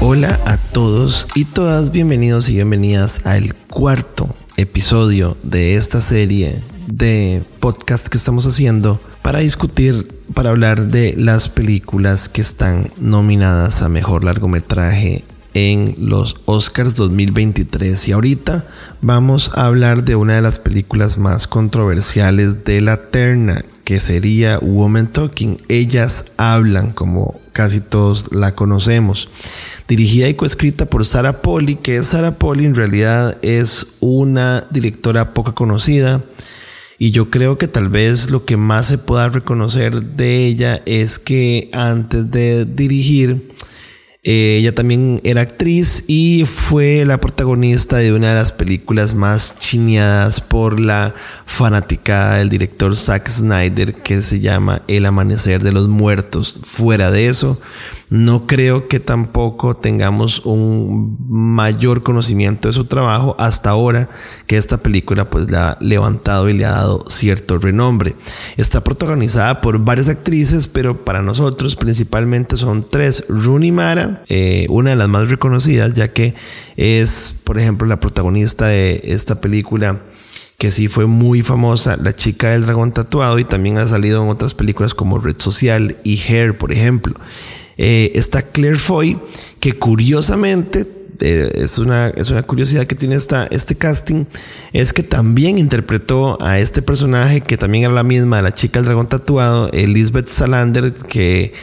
Hola a todos y todas, bienvenidos y bienvenidas al cuarto episodio de esta serie de podcast que estamos haciendo para discutir, para hablar de las películas que están nominadas a mejor largometraje en los Oscars 2023 y ahorita vamos a hablar de una de las películas más controversiales de la terna que sería Woman Talking. Ellas hablan como casi todos la conocemos. Dirigida y coescrita por Sarah Polly, que Sarah Polly en realidad es una directora poco conocida y yo creo que tal vez lo que más se pueda reconocer de ella es que antes de dirigir, eh, ella también era actriz y fue la protagonista de una de las películas más chineadas por la fanática del director Zack Snyder que se llama El Amanecer de los Muertos. Fuera de eso, no creo que tampoco tengamos un mayor conocimiento de su trabajo hasta ahora que esta película pues la ha levantado y le ha dado cierto renombre. Está protagonizada por varias actrices, pero para nosotros principalmente son tres. Rooney Mara, eh, una de las más reconocidas ya que es por ejemplo la protagonista de esta película que sí fue muy famosa, La chica del dragón tatuado, y también ha salido en otras películas como Red Social y Hair, por ejemplo. Eh, está Claire Foy, que curiosamente eh, es, una, es una curiosidad que tiene esta, este casting, es que también interpretó a este personaje que también era la misma, la chica del dragón tatuado, Elizabeth Salander, que,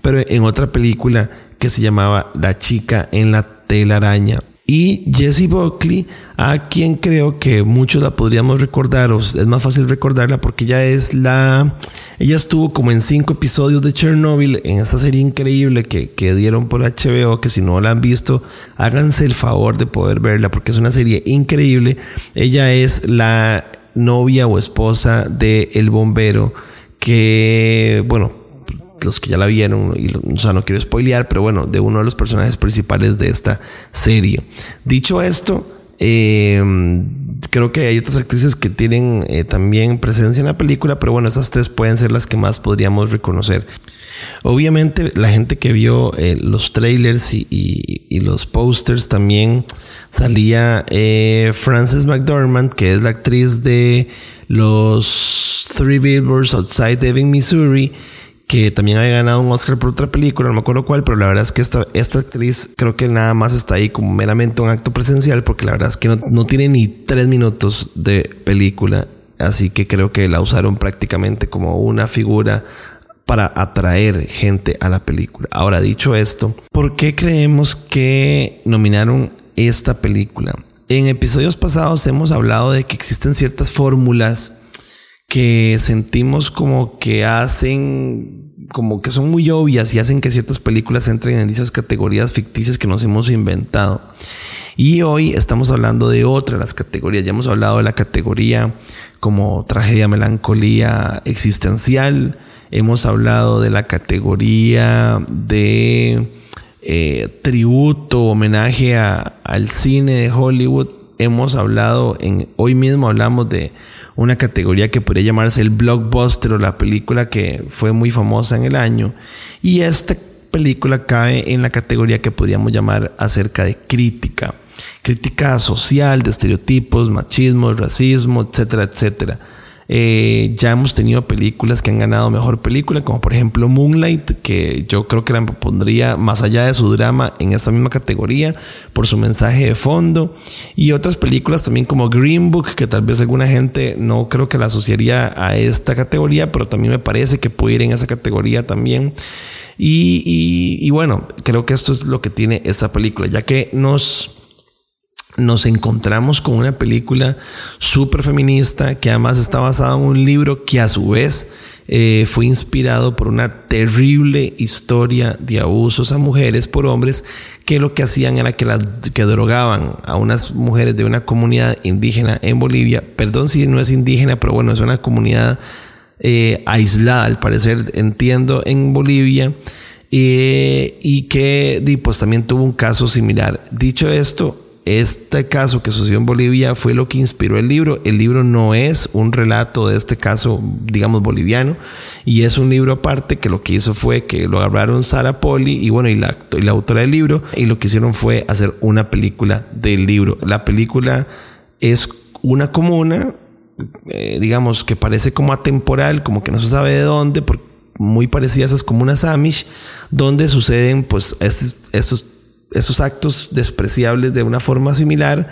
pero en otra película que se llamaba La chica en la telaraña y Jessie Buckley, a quien creo que muchos la podríamos recordar, o es más fácil recordarla porque ella es la. Ella estuvo como en cinco episodios de Chernobyl, en esta serie increíble que, que dieron por HBO, que si no la han visto, háganse el favor de poder verla porque es una serie increíble. Ella es la novia o esposa de el bombero que, bueno, los que ya la vieron, y, o sea, no quiero spoilear, pero bueno, de uno de los personajes principales de esta serie. Dicho esto, em, creo que hay otras actrices que tienen eh, también presencia en la película, pero bueno, esas tres pueden ser las que más podríamos reconocer. Obviamente la gente que vio eh, los trailers y, los posters también salía eh, Frances McDormand, que es la actriz de los Three Billboards Outside Ebbing, Missouri que también había ganado un Oscar por otra película, no me acuerdo cuál, pero la verdad es que esta, esta actriz creo que nada más está ahí como meramente un acto presencial, porque la verdad es que no, no tiene ni tres minutos de película, así que creo que la usaron prácticamente como una figura para atraer gente a la película. Ahora, dicho esto, ¿por qué creemos que nominaron esta película? En episodios pasados hemos hablado de que existen ciertas fórmulas que sentimos como que hacen, como que son muy obvias y hacen que ciertas películas entren en esas categorías ficticias que nos hemos inventado. Y hoy estamos hablando de otra de las categorías. Ya hemos hablado de la categoría como tragedia, melancolía existencial. Hemos hablado de la categoría de eh, tributo, homenaje al cine de Hollywood. Hemos hablado en, hoy mismo hablamos de una categoría que podría llamarse el blockbuster o la película que fue muy famosa en el año. Y esta película cae en la categoría que podríamos llamar acerca de crítica. Crítica social, de estereotipos, machismo, racismo, etcétera, etcétera. Eh, ya hemos tenido películas que han ganado mejor película, como por ejemplo Moonlight, que yo creo que la pondría más allá de su drama en esta misma categoría por su mensaje de fondo. Y otras películas también como Green Book, que tal vez alguna gente no creo que la asociaría a esta categoría, pero también me parece que puede ir en esa categoría también. Y, y bueno, creo que esto es lo que tiene esta película, ya que nos nos encontramos con una película súper feminista que además está basada en un libro que a su vez eh, fue inspirado por una terrible historia de abusos a mujeres por hombres que lo que hacían era que, las, que drogaban a unas mujeres de una comunidad indígena en Bolivia. Perdón si no es indígena, pero bueno, es una comunidad eh, aislada, al parecer, entiendo, en Bolivia. Eh, y que pues también tuvo un caso similar. Dicho esto, este caso que sucedió en Bolivia fue lo que inspiró el libro. El libro no es un relato de este caso, digamos, boliviano, y es un libro aparte que lo que hizo fue que lo agarraron Sara Poli y bueno, y la, y la autora del libro, y lo que hicieron fue hacer una película del libro. La película es una comuna, eh, digamos, que parece como atemporal, como que no se sabe de dónde, muy parecida a esas comunas Amish, donde suceden pues estos, estos esos actos despreciables de una forma similar,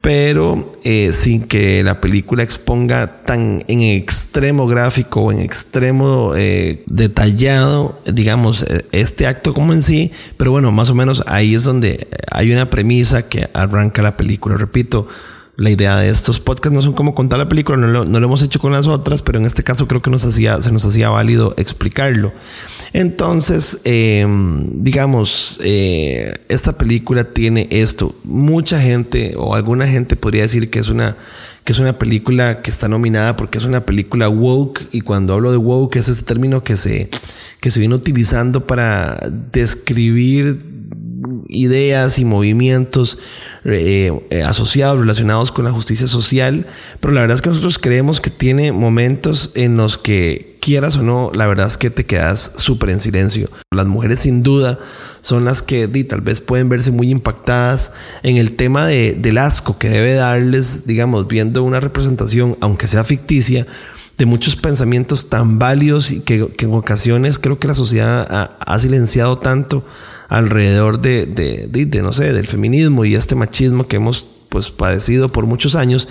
pero eh, sin que la película exponga tan en extremo gráfico o en extremo eh, detallado, digamos, eh, este acto como en sí, pero bueno, más o menos ahí es donde hay una premisa que arranca la película. Repito, la idea de estos podcasts no son como contar la película, no lo, hemos hecho con las otras, pero en este caso creo que nos hacía, se nos hacía válido explicarlo. Entonces, em, digamos, eh, esta película tiene esto. Mucha gente o alguna gente podría decir que es una que es una película que está nominada porque es una película woke y cuando hablo de woke es este término que se que se viene utilizando para describir ideas y movimientos eh, eh, asociados, relacionados con la justicia social, pero la verdad es que nosotros creemos que tiene momentos en los que quieras o no, la verdad es que te quedas súper en silencio. Las mujeres sin duda son las que tal vez pueden verse muy impactadas en el tema de, del asco que debe darles, digamos, viendo una representación, aunque sea ficticia, de muchos pensamientos tan válidos y que, en ocasiones creo que la sociedad ha silenciado tanto alrededor de, de, no sé, del feminismo y este machismo que hemos pues padecido por muchos años.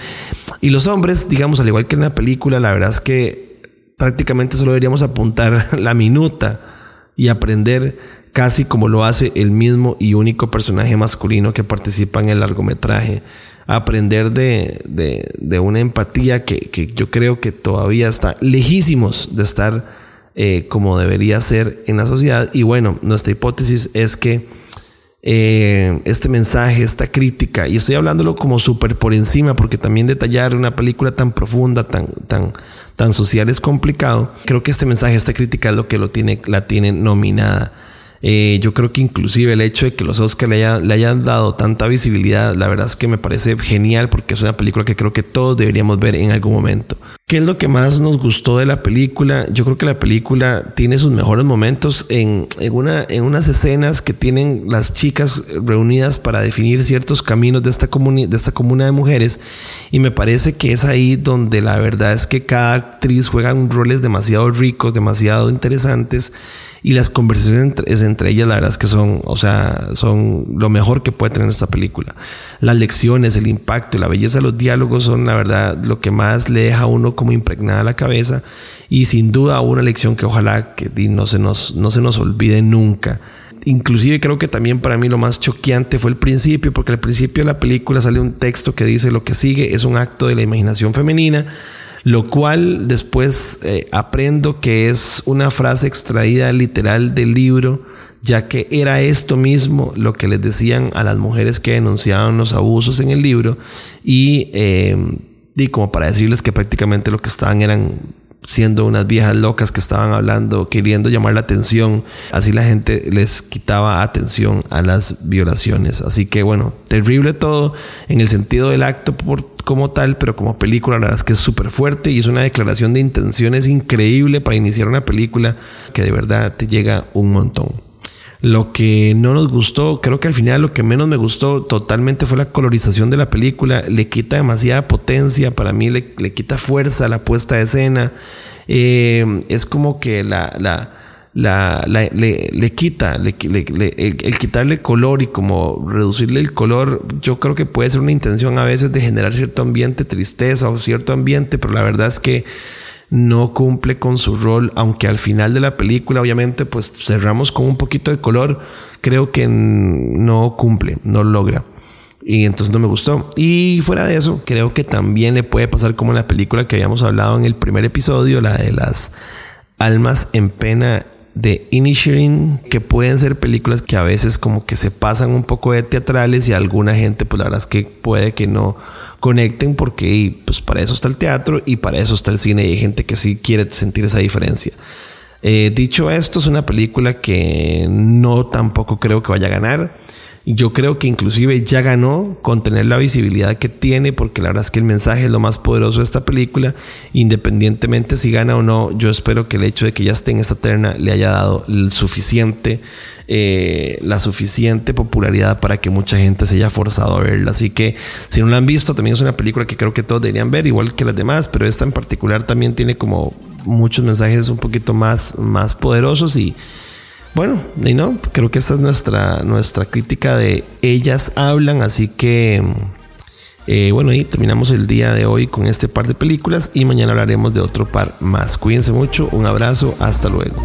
Y los hombres, digamos, al igual que en la película, la verdad es que prácticamente solo deberíamos apuntar la minuta y aprender casi como lo hace el mismo y único personaje masculino que participa en el largometraje. Aprender de, de, de una empatía que, que yo creo que todavía está lejísimos de estar eh, como debería ser en la sociedad. Y bueno, nuestra hipótesis es que eh, este mensaje, esta crítica, y estoy hablándolo como súper por encima, porque también detallar una película tan profunda, tan, tan, tan social es complicado. Creo que este mensaje, esta crítica es lo que lo tiene, la tiene nominada. Eh, yo creo que inclusive el hecho de que los Oscars le, le, hayan dado tanta visibilidad, la verdad es que me parece genial porque es una película que creo que todos deberíamos ver en algún momento. ¿Qué es lo que más nos gustó de la película? Yo creo que la película tiene sus mejores momentos en, una, en unas escenas que tienen las chicas reunidas para definir ciertos caminos de esta, de esta comuna de mujeres. Y me parece que es ahí donde la verdad es que cada actriz juega roles demasiado ricos, demasiado interesantes y las conversaciones entre, entre, ellas, la verdad es que son, o sea, son lo mejor que puede tener esta película. Las lecciones, el impacto, la belleza de los diálogos son, la verdad, lo que más le deja a uno como impregnada la cabeza. Y sin duda una lección que ojalá que no se nos, no se nos olvide nunca. Inclusive creo que también para mí lo más choqueante fue el principio, porque al principio de la película sale un texto que dice lo que sigue es un acto de la imaginación femenina lo cual después eh, aprendo que es una frase extraída literal del libro, ya que era esto mismo lo que les decían a las mujeres que denunciaban los abusos en el libro y, eh, y como para decirles que prácticamente lo que estaban eran siendo unas viejas locas que estaban hablando, queriendo llamar la atención. Así la gente les quitaba atención a las violaciones. Así que bueno, terrible todo en el sentido del acto por, como tal, pero como película la verdad es que es súper fuerte y es una declaración de intenciones increíble para iniciar una película que de verdad te llega un montón. Lo que no nos gustó, creo que al final lo que menos me gustó totalmente fue la colorización de la película. Le quita demasiada potencia, para mí le, quita fuerza a la puesta de escena. Eh, es como que la, la, la, le, quita, el, el, quitarle color y como reducirle el color, yo creo que puede ser una intención a veces de generar cierto ambiente tristeza o cierto ambiente, pero la verdad es que no cumple con su rol, aunque al final de la película obviamente pues cerramos con un poquito de color, creo que no cumple, no logra. Y entonces no me gustó. Y fuera de eso, creo que también le puede pasar como en la película que habíamos hablado en el primer episodio, la de las almas en pena de Inisherin, que pueden ser películas que a veces como que se pasan un poco de teatrales y alguna gente pues la verdad es que puede que no conecten porque pues para eso está el teatro y para eso está el cine y hay gente que sí quiere sentir esa diferencia. Eh, dicho esto, es una película que no tampoco creo que vaya a ganar. Yo creo que inclusive ya ganó con tener la visibilidad que tiene, porque la verdad es que el mensaje es lo más poderoso de esta película. Independientemente si gana o no, yo espero que el hecho de que ya esté en esta terna le haya dado suficiente, eh, la suficiente popularidad para que mucha gente se haya forzado a verla. Así que si no la han visto, también es una película que creo que todos deberían ver, igual que las demás, pero esta en particular también tiene como muchos mensajes un poquito más, más poderosos y bueno, y no, creo que esta es nuestra, nuestra crítica de ellas hablan, así que eh, bueno, y terminamos el día de hoy con este par de películas y mañana hablaremos de otro par más. Cuídense mucho, un abrazo, hasta luego.